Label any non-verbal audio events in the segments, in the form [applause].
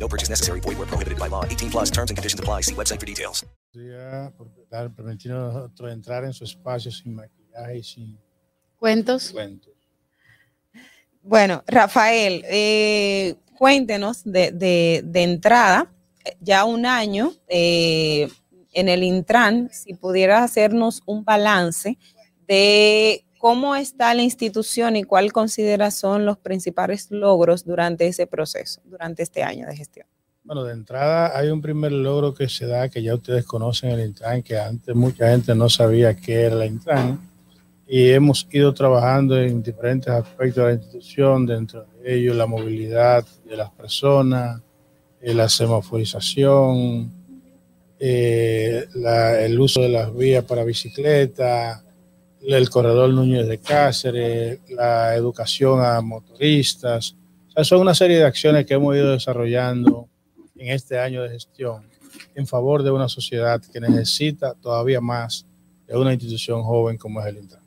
No purchase necessary. Void where prohibited by law. 18 plus terms and conditions apply. See website for details. por dar, permitirnos a nosotros entrar en su espacio sin maquillaje y sin ¿Cuentos? cuentos. Bueno, Rafael, eh, cuéntenos de, de- de entrada, ya un año eh, en el Intran, si pudieras hacernos un balance de cómo está la institución y cuál consideras son los principales logros durante ese proceso, durante este año de gestión. Bueno, de entrada hay un primer logro que se da, que ya ustedes conocen el Intran, que antes mucha gente no sabía qué era la Intran, y hemos ido trabajando en diferentes aspectos de la institución, dentro de ellos la movilidad de las personas, eh, la semaforización, eh, la- el uso de las vías para bicicleta, el corredor Núñez de Cáceres, la educación a motoristas. O sea, son una serie de acciones que hemos ido desarrollando en este año de gestión en favor de una sociedad que necesita todavía más de una institución joven como es el Intran.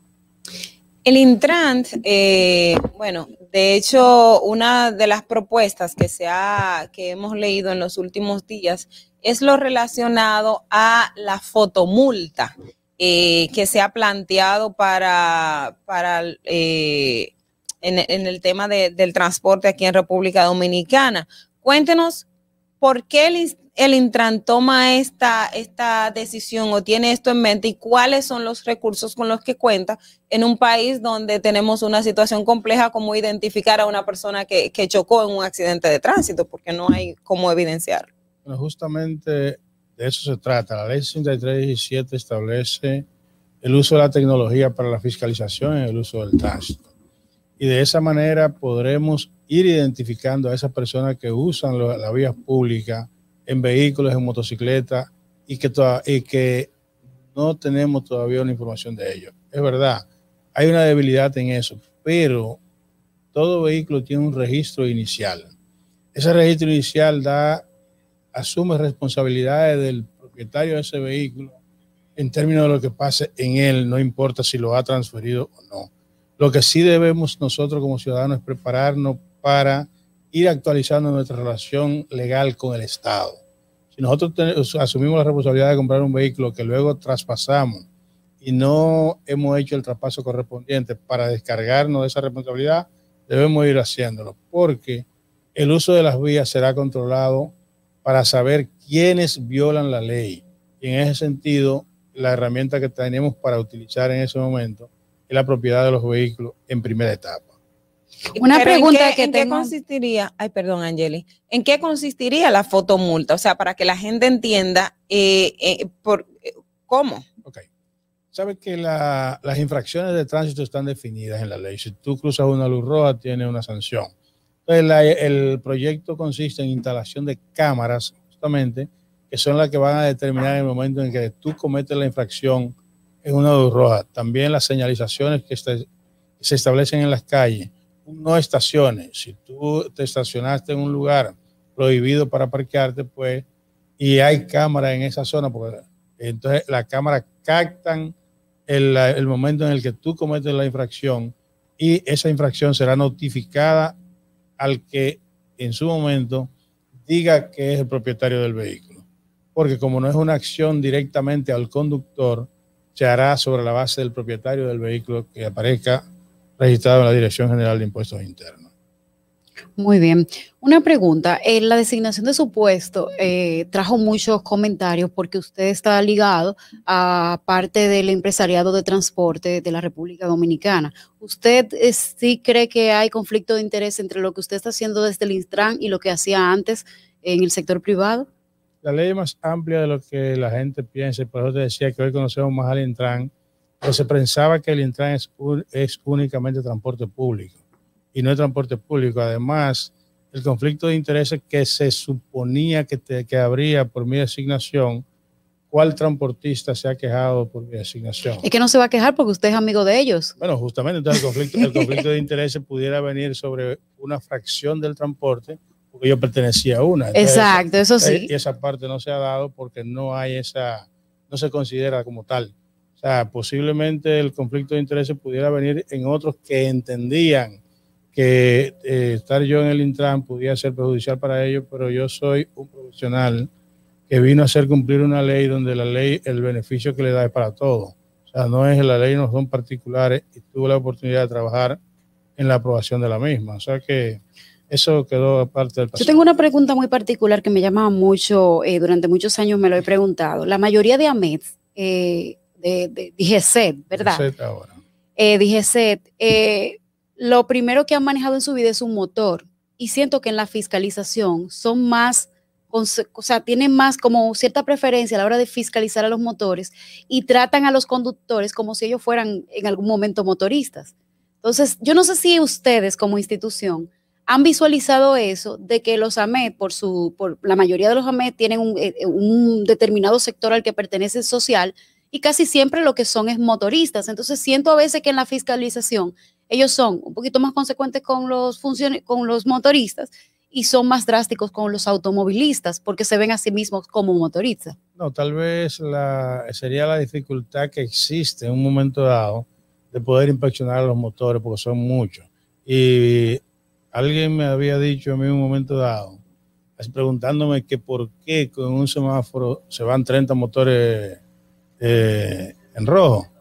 El Intrant, eh, bueno, de hecho, una de las propuestas que se ha, que hemos leído en los últimos días es lo relacionado a la fotomulta eh, que se ha planteado para, para eh, en, el tema de- del transporte aquí en República Dominicana. Cuéntenos por qué el, el Intran toma esta, esta decisión o tiene esto en mente y cuáles son los recursos con los que cuenta en un país donde tenemos una situación compleja como identificar a una persona que, que chocó en un accidente de tránsito, porque no hay cómo evidenciarlo. Justamente de eso se trata. La ley 6317 establece el uso de la tecnología para la fiscalización en el uso del tránsito. Y de esa manera podremos ir identificando a esas personas que usan la vía pública en vehículos, en motocicletas y que, y que no tenemos todavía una información de ellos. Es verdad, hay una debilidad en eso, pero todo vehículo tiene un registro inicial. Ese registro inicial da asume responsabilidades del propietario de ese vehículo en términos de lo que pase en él, no importa si lo ha transferido o no. Lo que sí debemos nosotros como ciudadanos es prepararnos para ir actualizando nuestra relación legal con el Estado. Si nosotros asumimos la responsabilidad de comprar un vehículo que luego traspasamos y no hemos hecho el traspaso correspondiente para descargarnos de esa responsabilidad, debemos ir haciéndolo, porque el uso de las vías será controlado para saber quiénes violan la ley. Y en ese sentido, la herramienta que tenemos para utilizar en ese momento es la propiedad de los vehículos en primera etapa. Una Pero ¿en pregunta qué- que ¿En qué consistiría? Ay, perdón, Angeli. ¿En qué consistiría la fotomulta? O sea, para que la gente entienda eh, eh, por, eh, cómo. Ok. Sabes que la- las infracciones de tránsito están definidas en la ley. Si tú cruzas una luz roja, tiene una sanción. Entonces, la- el proyecto consiste en instalación de cámaras, justamente, que son las que van a determinar el momento en que tú cometes la infracción en una luz roja. También las señalizaciones que, se establecen en las calles. No estaciones. Si tú te estacionaste en un lugar prohibido para parquearte, pues, y hay cámara en esa zona, porque entonces las cámaras captan el, el momento en el que tú cometes la infracción y esa infracción será notificada al que en su momento diga que es el propietario del vehículo. Porque como no es una acción directamente al conductor, se hará sobre la base del propietario del vehículo que aparezca registrado en la Dirección General de Impuestos Internos. Muy bien. Una pregunta. En la designación de su puesto eh, trajo muchos comentarios porque usted está ligado a parte del empresariado de transporte de la República Dominicana. ¿Usted eh, sí cree que hay conflicto de interés entre lo que usted está haciendo desde el Intran y lo que hacía antes en el sector privado? La ley es más amplia de lo que la gente piensa, por eso te decía que hoy conocemos más al Intran, pero se pensaba que el Intran es, es únicamente transporte público y no es transporte público. Además, el conflicto de intereses que se suponía que, te- que habría por mi designación, ¿cuál transportista se ha quejado por mi asignación? Es que no se va a quejar porque usted es amigo de ellos. Bueno, justamente entonces el conflicto, el conflicto de intereses pudiera venir sobre una fracción del transporte porque yo pertenecía a una. Entonces, Exacto, eso sí. Y esa parte no se ha dado porque no hay esa, no se considera como tal. O sea, posiblemente el conflicto de intereses pudiera venir en otros que entendían que eh, estar yo en el Intran podía ser perjudicial para ellos, pero yo soy un profesional que vino a hacer cumplir una ley donde la ley, el beneficio que le da es para todos. O sea, no es la ley, no son particulares y tuve la oportunidad de trabajar en la aprobación de la misma. O sea que eso quedó aparte del pasado. Yo tengo una pregunta muy particular que me llama mucho, eh, durante muchos años me lo he preguntado. La mayoría de AMETs, eh, de, de, DGCET, ¿verdad? DGCET ahora. Eh, DGCET, eh, lo primero que han manejado en su vida es un motor y siento que en la fiscalización son más o sea, tienen más como cierta preferencia a la hora de fiscalizar a los motores y tratan a los conductores como si ellos fueran en algún momento motoristas. Entonces, yo no sé si ustedes como institución han visualizado eso de que los AMET, por su, por la mayoría de los AMET tienen eh, un determinado sector al que pertenece social y casi siempre lo que son es motoristas. Entonces, siento a veces que en la fiscalización ellos son un poquito más consecuentes con los, con los motoristas y son más drásticos con los automovilistas porque se ven a sí mismos como motoristas. No, tal vez la, sería la dificultad que existe en un momento dado de poder inspeccionar los motores porque son muchos. Y alguien me había dicho a mí en un momento dado, preguntándome que por qué con un semáforo se van 30 motores eh, en rojo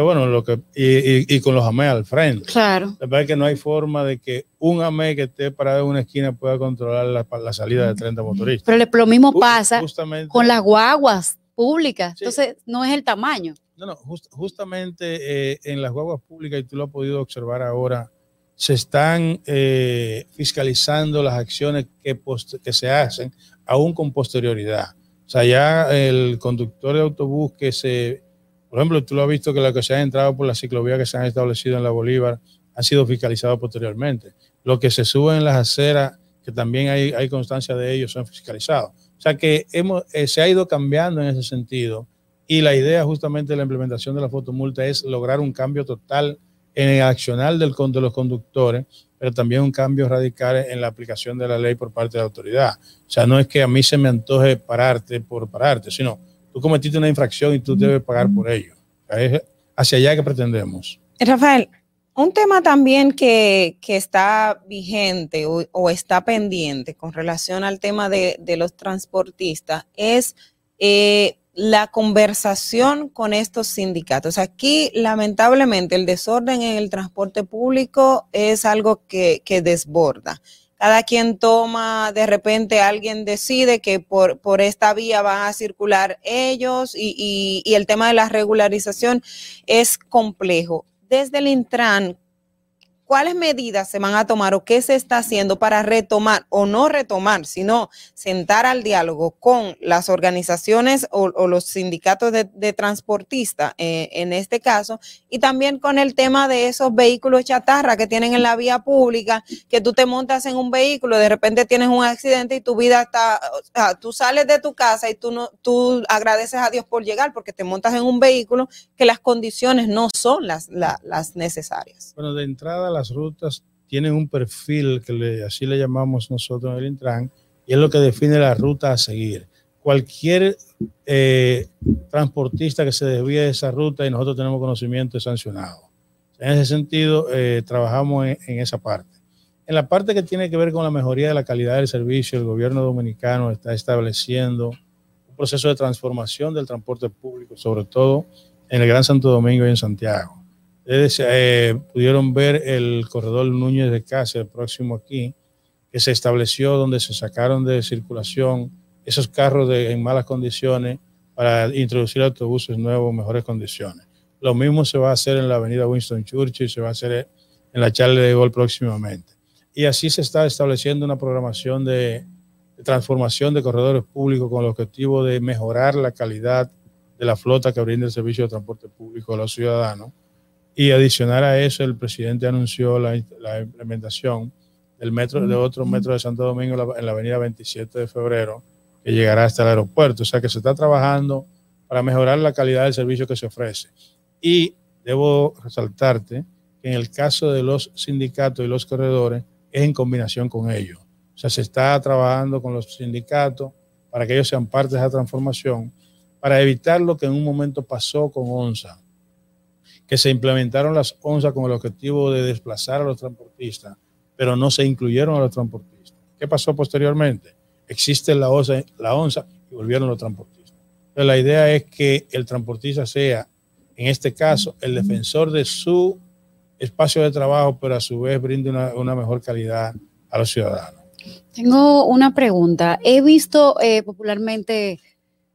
bueno, lo que, y, con los AME al frente. Claro. La verdad es que no hay forma de que un AME que esté parado en una esquina pueda controlar la, salida de 30 motoristas. Pero lo mismo pasa con las guaguas públicas. Entonces, no es el tamaño. No, no, justamente eh, en las guaguas públicas, y tú lo has podido observar ahora, se están eh, fiscalizando las acciones que, que se hacen aún con posterioridad. O sea, ya el conductor de autobús que se por ejemplo, tú lo has visto que los que se han entrado por la ciclovía que se han establecido en la Bolívar han sido fiscalizados posteriormente. Lo que se sube en las aceras, que también hay, hay constancia de ellos, son fiscalizados. O sea que hemos, eh, se ha ido cambiando en ese sentido y la idea justamente de la implementación de la fotomulta es lograr un cambio total en el accional del, de los conductores, pero también un cambio radical en la aplicación de la ley por parte de la autoridad. O sea, no es que a mí se me antoje pararte por pararte, sino tú cometiste una infracción y tú debes pagar por ello. Es hacia allá que pretendemos. Rafael, un tema también que, está vigente o, está pendiente con relación al tema de, los transportistas es eh, la conversación con estos sindicatos. Aquí, lamentablemente, el desorden en el transporte público es algo que, que desborda cada quien toma, de repente alguien decide que por, por esta vía van a circular ellos y, y el tema de la regularización es complejo. Desde el Intran, cuáles medidas se van a tomar o qué se está haciendo para retomar o no retomar, sino sentar al diálogo con las organizaciones o, los sindicatos de, transportistas eh, en este caso y también con el tema de esos vehículos chatarra que tienen en la vía pública, que tú te montas en un vehículo, de repente tienes un accidente y tu vida está, o tú sales de tu casa y tú no, tú agradeces a Dios por llegar porque te montas en un vehículo que las condiciones no son las, las necesarias. Bueno, de entrada la las rutas tienen un perfil que le, así le llamamos nosotros en el Intran, y es lo que define la ruta a seguir. Cualquier eh, transportista que se desvíe de esa ruta y nosotros tenemos conocimiento es sancionado. En ese sentido, eh, trabajamos en, esa parte. En la parte que tiene que ver con la mejoría de la calidad del servicio, el gobierno dominicano está estableciendo un proceso de transformación del transporte público, sobre todo en el Gran Santo Domingo y en Santiago. Ustedes eh, pudieron ver el corredor Núñez de Cáceres, próximo aquí, que se estableció donde se sacaron de circulación esos carros de, en malas condiciones para introducir autobuses nuevos en mejores condiciones. Lo mismo se va a hacer en la avenida Winston Churchill, se va a hacer en la Charle de Gol próximamente. Y así se está estableciendo una programación de, de transformación de corredores públicos con el objetivo de mejorar la calidad de la flota que brinda el servicio de transporte público a los ciudadanos y adicional a eso, el presidente anunció la, implementación del metro, de otro metro de Santo Domingo en la avenida 27 de febrero, que llegará hasta el aeropuerto. O sea que se está trabajando para mejorar la calidad del servicio que se ofrece. Y debo resaltarte que en el caso de los sindicatos y los corredores es en combinación con ellos. O sea, se está trabajando con los sindicatos para que ellos sean parte de esa transformación, para evitar lo que en un momento pasó con ONSA, que se implementaron las ONSA con el objetivo de desplazar a los transportistas, pero no se incluyeron a los transportistas. ¿Qué pasó posteriormente? Existe la ONSA, la y volvieron los transportistas. La idea es que el transportista sea, en este caso, el defensor de su espacio de trabajo, pero a su vez brinde una, una mejor calidad a los ciudadanos. Tengo una pregunta. He visto eh, popularmente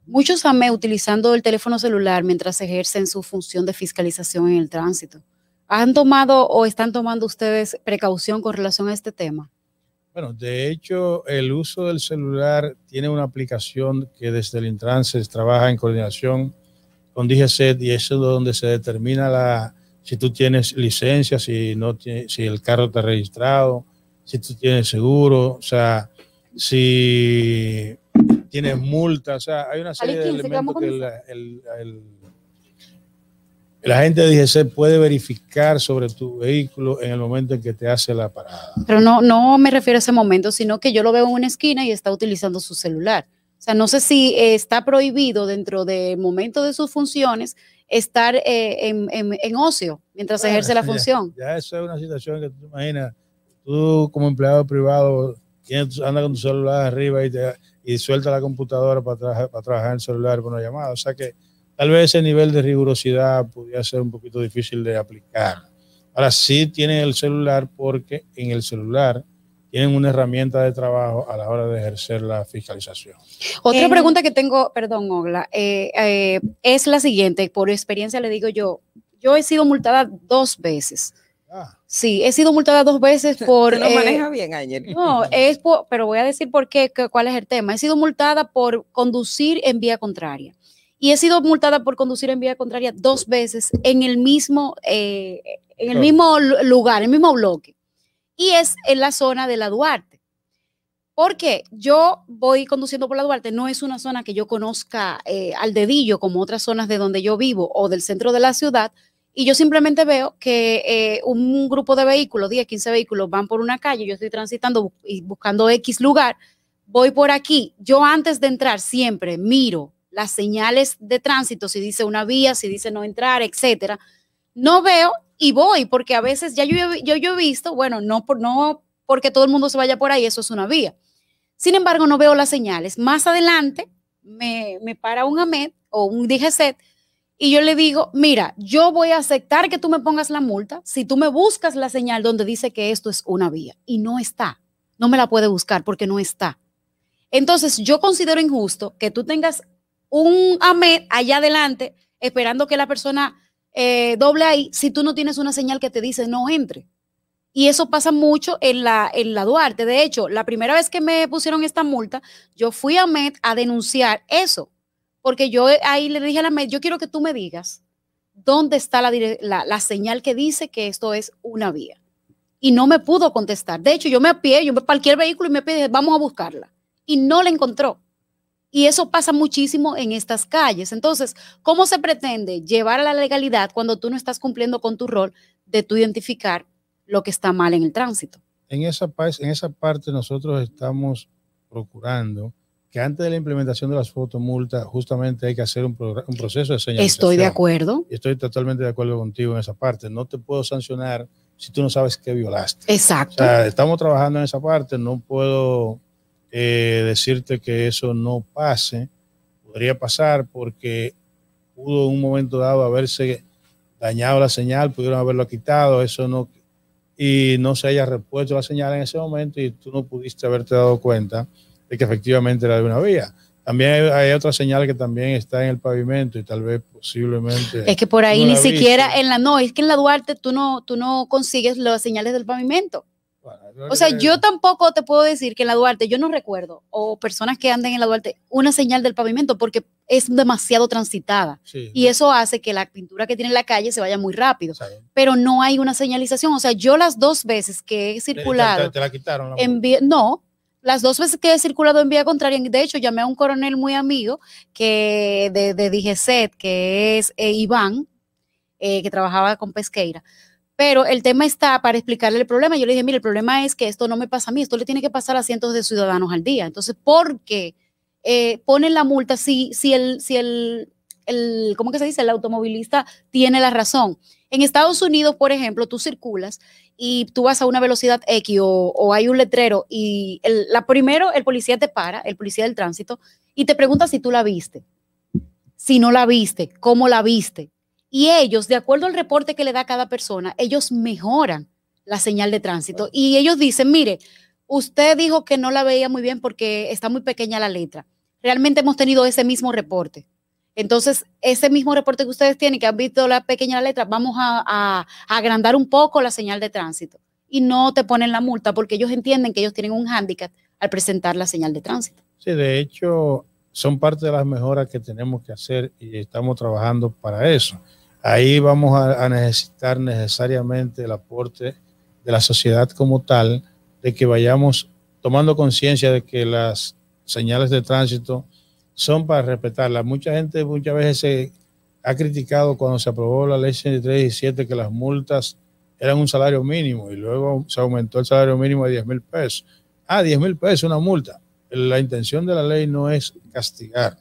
muchos AME utilizando el teléfono celular mientras ejercen su función de fiscalización en el tránsito. ¿Han tomado o están tomando ustedes precaución con relación a este tema? Bueno, de hecho, el uso del celular tiene una aplicación que desde el Intranses trabaja en coordinación con DGCET y eso es donde se determina la, si tú tienes licencia, si, no si el carro está registrado, si tú tienes seguro, o sea, si tienes multa, o sea, hay una serie de elementos que el, el, el, el, agente de DGC puede verificar sobre tu vehículo en el momento en que te hace la parada. Pero no, no me refiero a ese momento, sino que yo lo veo en una esquina y está utilizando su celular. O sea, no sé si está prohibido dentro del momento de sus funciones estar eh, en, en, en, ocio mientras bueno, ejerce la ya, función. Ya, eso es una situación que tú imaginas tú como empleado privado tienes, anda con tu celular arriba y, te, y suelta la computadora para, tra para trabajar en el celular con una llamada. O sea que tal vez ese nivel de rigurosidad podría ser un poquito difícil de aplicar. Ahora sí tienen el celular porque en el celular tienen una herramienta de trabajo a la hora de ejercer la fiscalización. Otra eh, pregunta que tengo, perdón, Ogla, eh, eh, es la siguiente. Por experiencia le digo yo, yo he sido multada dos veces Ah. Sí, he sido multada dos veces [laughs] por. no eh, maneja bien ayer. No, es por, pero voy a decir por qué, cuál es el tema. He sido multada por conducir en vía contraria. Y he sido multada por conducir en vía contraria dos veces en el mismo, eh, en el mismo lugar, en el mismo bloque. Y es en la zona de la Duarte. Porque yo voy conduciendo por la Duarte, no es una zona que yo conozca eh, al dedillo como otras zonas de donde yo vivo o del centro de la ciudad, y yo simplemente veo que eh, un grupo de vehículos, 10, 15 vehículos, van por una calle, yo estoy transitando y buscando X lugar, voy por aquí. Yo antes de entrar siempre miro las señales de tránsito, si dice una vía, si dice no entrar, etcétera. No veo y voy, porque a veces ya yo, yo, yo he visto, bueno, no, por, no porque todo el mundo se vaya por ahí, eso es una vía. Sin embargo, no veo las señales. Más adelante me, me para un AMED o un DGCET y yo le digo, mira, yo voy a aceptar que tú me pongas la multa si tú me buscas la señal donde dice que esto es una vía. Y no está. No me la puede buscar porque no está. Entonces, yo considero injusto que tú tengas un AMED allá adelante esperando que la persona eh, doble ahí si tú no tienes una señal que te dice no entre. Y eso pasa mucho en la, en la Duarte. De hecho, la primera vez que me pusieron esta multa, yo fui a MED a denunciar eso porque yo ahí le dije a la MED, yo quiero que tú me digas dónde está la, la, la, señal que dice que esto es una vía. Y no me pudo contestar. De hecho, yo me apié, yo me vehículo y me pide, vamos a buscarla. Y no la encontró. Y eso pasa muchísimo en estas calles. Entonces, ¿cómo se pretende llevar a la legalidad cuando tú no estás cumpliendo con tu rol de tú identificar lo que está mal en el tránsito? En esa, en esa parte nosotros estamos procurando que antes de la implementación de las fotomultas, justamente hay que hacer un, un, proceso de señalización. Estoy de acuerdo. Estoy totalmente de acuerdo contigo en esa parte. No te puedo sancionar si tú no sabes qué violaste. Exacto. O sea, estamos trabajando en esa parte. No puedo eh, decirte que eso no pase. Podría pasar porque pudo en un momento dado haberse dañado la señal, pudieron haberlo quitado, eso no, y no se haya repuesto la señal en ese momento y tú no pudiste haberte dado cuenta de que efectivamente era de una vía. También hay, hay, otra señal que también está en el pavimento y tal vez posiblemente. Es que por ahí no ni siquiera en la no, es que en la Duarte tú no, tú no consigues las señales del pavimento. Bueno, o sea, yo tampoco te puedo decir que en la Duarte, yo no recuerdo, o personas que anden en la Duarte, una señal del pavimento porque es demasiado transitada. Sí, y eso hace que la pintura que tiene en la calle se vaya muy rápido. Sí. Pero no hay una señalización. O sea, yo las dos veces que he circulado. ¿Te, te, te la quitaron? La en, no, las dos veces que he circulado en vía contraria, de hecho llamé a un coronel muy amigo que de, de que es eh, Iván, eh, que trabajaba con Pesqueira. Pero el tema está para explicarle el problema. Yo le dije, mire, el problema es que esto no me pasa a mí, esto le tiene que pasar a cientos de ciudadanos al día. Entonces, ¿por qué eh, ponen la multa si, si, el, si el, el, ¿cómo que se dice? El automovilista tiene la razón. En Estados Unidos, por ejemplo, tú circulas y tú vas a una velocidad X o, hay un letrero y el, la primero el policía te para, el policía del tránsito, y te pregunta si tú la viste. Si no la viste, cómo la viste. Y ellos, de acuerdo al reporte que le da cada persona, ellos mejoran la señal de tránsito. Y ellos dicen, mire, usted dijo que no la veía muy bien porque está muy pequeña la letra. Realmente hemos tenido ese mismo reporte. Entonces, ese mismo reporte que ustedes tienen, que han visto la pequeña letra, vamos a, agrandar un poco la señal de tránsito. Y no te ponen la multa porque ellos entienden que ellos tienen un hándicap al presentar la señal de tránsito. Sí, de hecho, son parte de las mejoras que tenemos que hacer y estamos trabajando para eso. Ahí vamos a necesitar necesariamente el aporte de la sociedad como tal, de que vayamos tomando conciencia de que las señales de tránsito son para respetarla. Mucha gente muchas veces se ha criticado cuando se aprobó la ley 6317 que las multas eran un salario mínimo y luego se aumentó el salario mínimo a 10 mil pesos. Ah, 10 mil pesos, una multa. La intención de la ley no es castigar.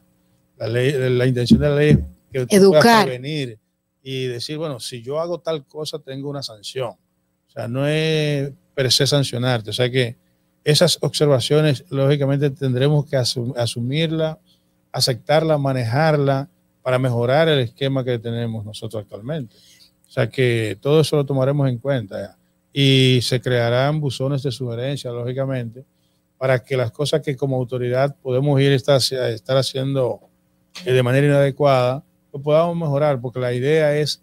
La, ley, la intención de la ley es que Educar. prevenir y decir, bueno, si yo hago tal cosa, tengo una sanción. O sea, no es per se sancionarte. O sea que esas observaciones, lógicamente, tendremos que asumirla aceptarla, manejarla para mejorar el esquema que tenemos nosotros actualmente. O sea que todo eso lo tomaremos en cuenta y se crearán buzones de sugerencia, lógicamente, para que las cosas que como autoridad podemos ir a estar haciendo eh, de manera inadecuada, lo podamos mejorar, porque la idea es